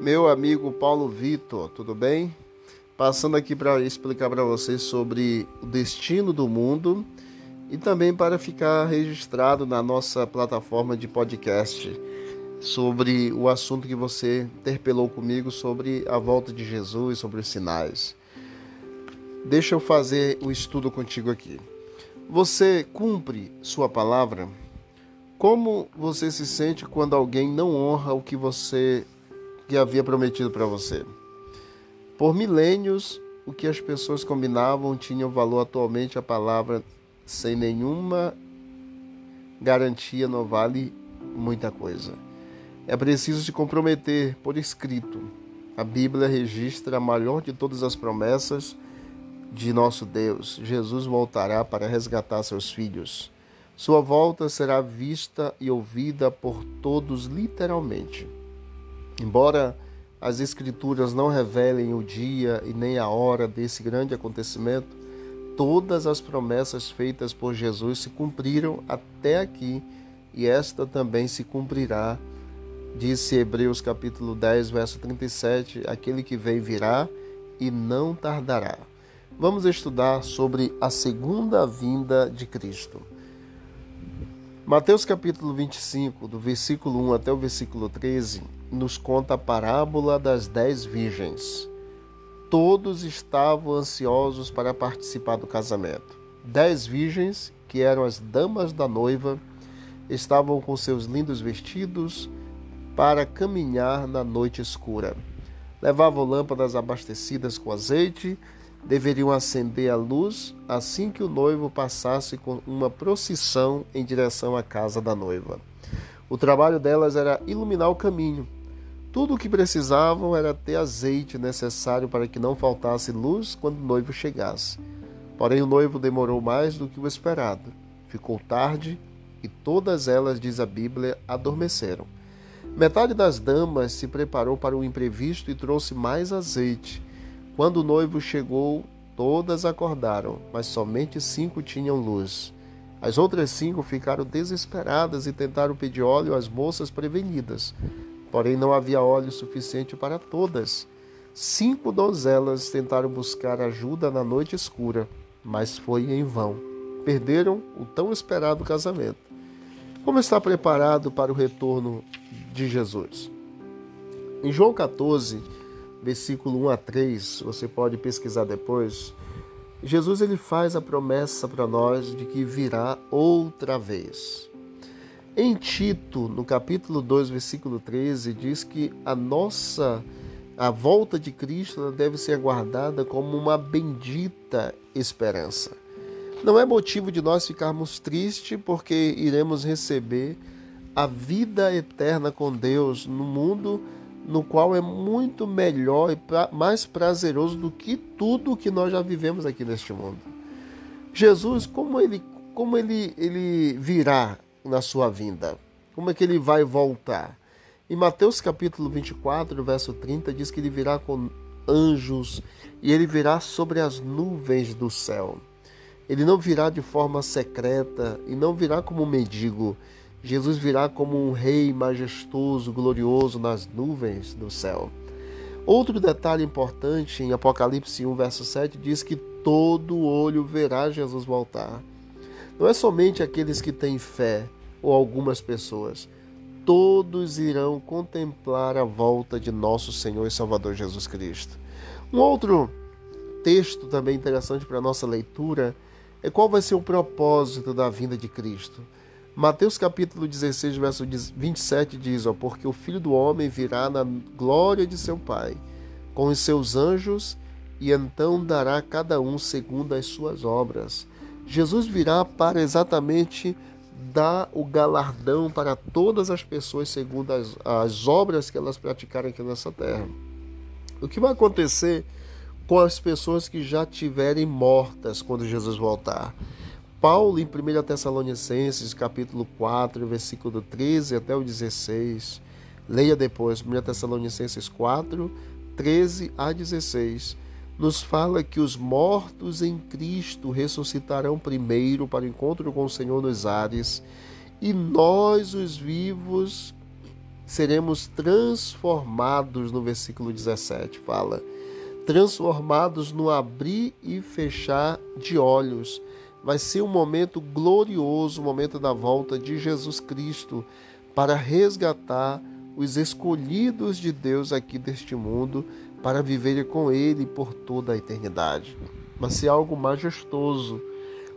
meu amigo Paulo Vitor, tudo bem? Passando aqui para explicar para vocês sobre o destino do mundo e também para ficar registrado na nossa plataforma de podcast sobre o assunto que você interpelou comigo sobre a volta de Jesus, sobre os sinais. Deixa eu fazer o estudo contigo aqui. Você cumpre sua palavra? Como você se sente quando alguém não honra o que você que havia prometido para você? Por milênios, o que as pessoas combinavam tinha valor atualmente a palavra sem nenhuma garantia não vale muita coisa. É preciso se comprometer por escrito. A Bíblia registra a maior de todas as promessas de nosso Deus. Jesus voltará para resgatar seus filhos. Sua volta será vista e ouvida por todos, literalmente. Embora as Escrituras não revelem o dia e nem a hora desse grande acontecimento, todas as promessas feitas por Jesus se cumpriram até aqui e esta também se cumprirá. Disse Hebreus capítulo 10, verso 37: Aquele que vem virá e não tardará. Vamos estudar sobre a segunda vinda de Cristo. Mateus capítulo 25, do versículo 1 até o versículo 13, nos conta a parábola das dez virgens. Todos estavam ansiosos para participar do casamento. Dez virgens, que eram as damas da noiva, estavam com seus lindos vestidos para caminhar na noite escura. Levavam lâmpadas abastecidas com azeite deveriam acender a luz assim que o noivo passasse com uma procissão em direção à casa da noiva. O trabalho delas era iluminar o caminho. Tudo o que precisavam era ter azeite necessário para que não faltasse luz quando o noivo chegasse. Porém, o noivo demorou mais do que o esperado. Ficou tarde e todas elas, diz a Bíblia, adormeceram. Metade das damas se preparou para o imprevisto e trouxe mais azeite. Quando o noivo chegou, todas acordaram, mas somente cinco tinham luz. As outras cinco ficaram desesperadas e tentaram pedir óleo às moças prevenidas. Porém, não havia óleo suficiente para todas. Cinco donzelas tentaram buscar ajuda na noite escura, mas foi em vão. Perderam o tão esperado casamento. Como está preparado para o retorno de Jesus? Em João 14, versículo 1 a 3, você pode pesquisar depois. Jesus ele faz a promessa para nós de que virá outra vez. Em Tito, no capítulo 2, versículo 13, diz que a nossa a volta de Cristo deve ser aguardada como uma bendita esperança. Não é motivo de nós ficarmos tristes porque iremos receber a vida eterna com Deus no mundo no qual é muito melhor e pra, mais prazeroso do que tudo que nós já vivemos aqui neste mundo. Jesus, como ele, como ele, ele virá na sua vinda? Como é que ele vai voltar? Em Mateus capítulo 24, verso 30, diz que ele virá com anjos e ele virá sobre as nuvens do céu. Ele não virá de forma secreta e não virá como um mendigo Jesus virá como um rei majestoso, glorioso nas nuvens do céu. Outro detalhe importante em Apocalipse 1, verso 7 diz que todo olho verá Jesus voltar. Não é somente aqueles que têm fé ou algumas pessoas. Todos irão contemplar a volta de nosso Senhor e Salvador Jesus Cristo. Um outro texto também interessante para a nossa leitura é qual vai ser o propósito da vinda de Cristo. Mateus capítulo 16, verso 27 diz: ó, Porque o filho do homem virá na glória de seu Pai, com os seus anjos, e então dará a cada um segundo as suas obras. Jesus virá para exatamente dar o galardão para todas as pessoas segundo as, as obras que elas praticarem aqui nessa terra. O que vai acontecer com as pessoas que já tiverem mortas quando Jesus voltar? Paulo, em 1 Tessalonicenses, capítulo 4, versículo 13 até o 16, leia depois, 1 Tessalonicenses 4, 13 a 16, nos fala que os mortos em Cristo ressuscitarão primeiro para o encontro com o Senhor nos ares, e nós, os vivos, seremos transformados no versículo 17, fala transformados no abrir e fechar de olhos. Vai ser um momento glorioso, o um momento da volta de Jesus Cristo para resgatar os escolhidos de Deus aqui deste mundo para viverem com Ele por toda a eternidade. Vai ser algo majestoso.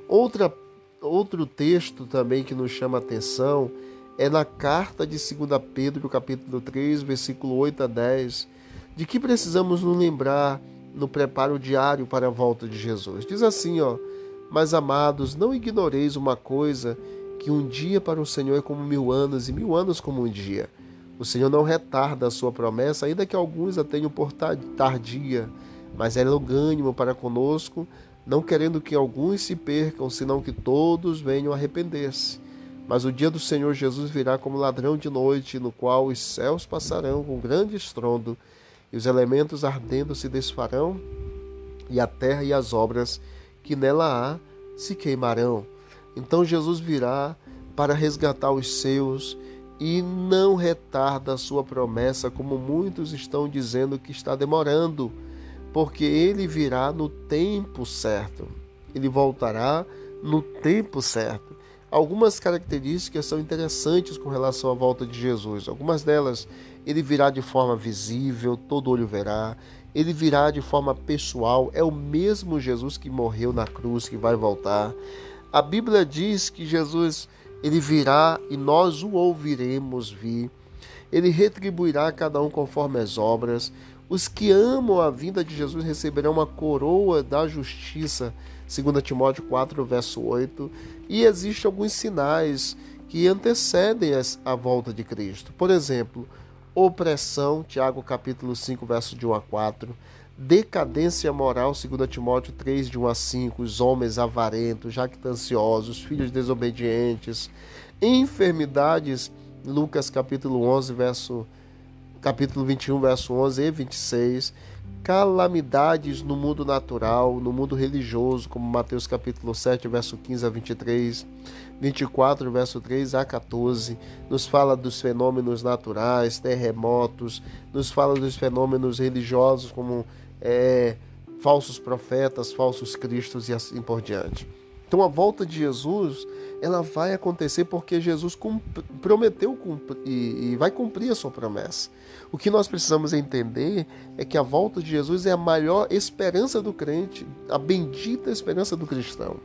Outra, outro texto também que nos chama a atenção é na carta de 2 Pedro, capítulo 3, versículo 8 a 10, de que precisamos nos lembrar no preparo diário para a volta de Jesus. Diz assim, ó: "Mas amados, não ignoreis uma coisa, que um dia para o Senhor é como mil anos e mil anos como um dia. O Senhor não retarda a sua promessa, ainda que alguns a tenham por tardia, mas é longânimo para conosco, não querendo que alguns se percam, senão que todos venham arrepender-se. Mas o dia do Senhor Jesus virá como ladrão de noite, no qual os céus passarão com grande estrondo, e os elementos ardendo se desfarão, e a terra e as obras que nela há se queimarão. Então Jesus virá para resgatar os seus e não retarda a sua promessa, como muitos estão dizendo que está demorando, porque ele virá no tempo certo. Ele voltará no tempo certo. Algumas características são interessantes com relação à volta de Jesus. Algumas delas, ele virá de forma visível, todo olho verá. Ele virá de forma pessoal, é o mesmo Jesus que morreu na cruz que vai voltar. A Bíblia diz que Jesus ele virá e nós o ouviremos vir. Ele retribuirá a cada um conforme as obras. Os que amam a vinda de Jesus receberão uma coroa da justiça 2 Timóteo 4, verso 8, e existem alguns sinais que antecedem a volta de Cristo. Por exemplo, opressão, Tiago capítulo 5, verso de 1 a 4, decadência moral, 2 Timóteo 3, de 1 a 5, os homens avarentos, jactanciosos, filhos desobedientes, enfermidades, Lucas capítulo 11, verso capítulo 21, verso 11 e 26, calamidades no mundo natural, no mundo religioso, como Mateus capítulo 7, verso 15 a 23, 24, verso 3 a 14, nos fala dos fenômenos naturais, terremotos, nos fala dos fenômenos religiosos, como é, falsos profetas, falsos cristos e assim por diante. Então a volta de Jesus ela vai acontecer porque Jesus prometeu e, e vai cumprir a sua promessa. O que nós precisamos entender é que a volta de Jesus é a maior esperança do crente, a bendita esperança do cristão.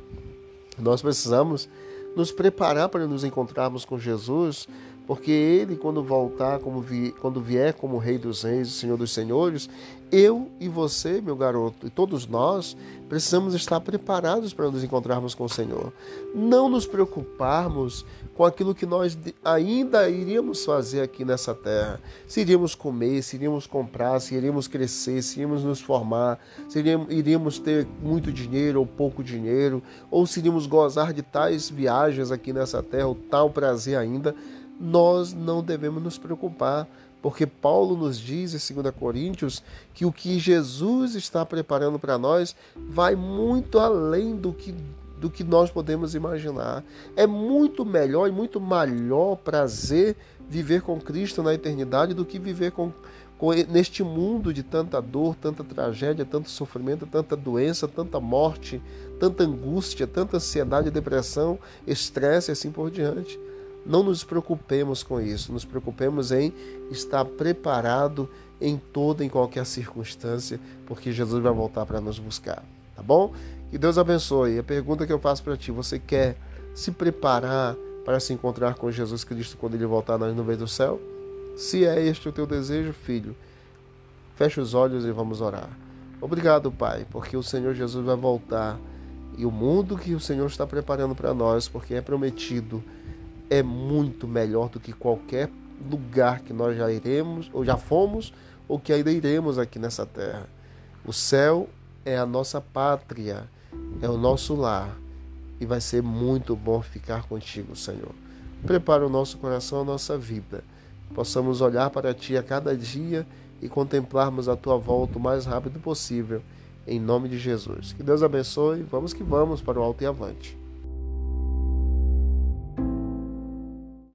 Nós precisamos nos preparar para nos encontrarmos com Jesus, porque ele, quando voltar, vi, quando vier como Rei dos Reis, Senhor dos Senhores, eu e você, meu garoto, e todos nós, precisamos estar preparados para nos encontrarmos com o Senhor. Não nos preocuparmos com aquilo que nós ainda iríamos fazer aqui nessa terra. Se iríamos comer, se iríamos comprar, se iríamos crescer, se iríamos nos formar, se iríamos ter muito dinheiro ou pouco dinheiro, ou se iríamos gozar de tais viagens aqui nessa terra, ou tal prazer ainda nós não devemos nos preocupar, porque Paulo nos diz em 2 Coríntios que o que Jesus está preparando para nós vai muito além do que, do que nós podemos imaginar. É muito melhor e muito maior prazer viver com Cristo na eternidade do que viver com, com neste mundo de tanta dor, tanta tragédia, tanto sofrimento, tanta doença, tanta morte, tanta angústia, tanta ansiedade, depressão, estresse e assim por diante. Não nos preocupemos com isso, nos preocupemos em estar preparado em toda e qualquer circunstância, porque Jesus vai voltar para nos buscar, tá bom? Que Deus abençoe. A pergunta que eu faço para ti, você quer se preparar para se encontrar com Jesus Cristo quando ele voltar nas nuvens do céu? Se é este o teu desejo, filho, feche os olhos e vamos orar. Obrigado, Pai, porque o Senhor Jesus vai voltar e o mundo que o Senhor está preparando para nós, porque é prometido é muito melhor do que qualquer lugar que nós já iremos, ou já fomos, ou que ainda iremos aqui nessa terra. O céu é a nossa pátria, é o nosso lar, e vai ser muito bom ficar contigo, Senhor. Prepara o nosso coração, a nossa vida, possamos olhar para Ti a cada dia e contemplarmos a Tua volta o mais rápido possível, em nome de Jesus. Que Deus abençoe, vamos que vamos para o alto e avante.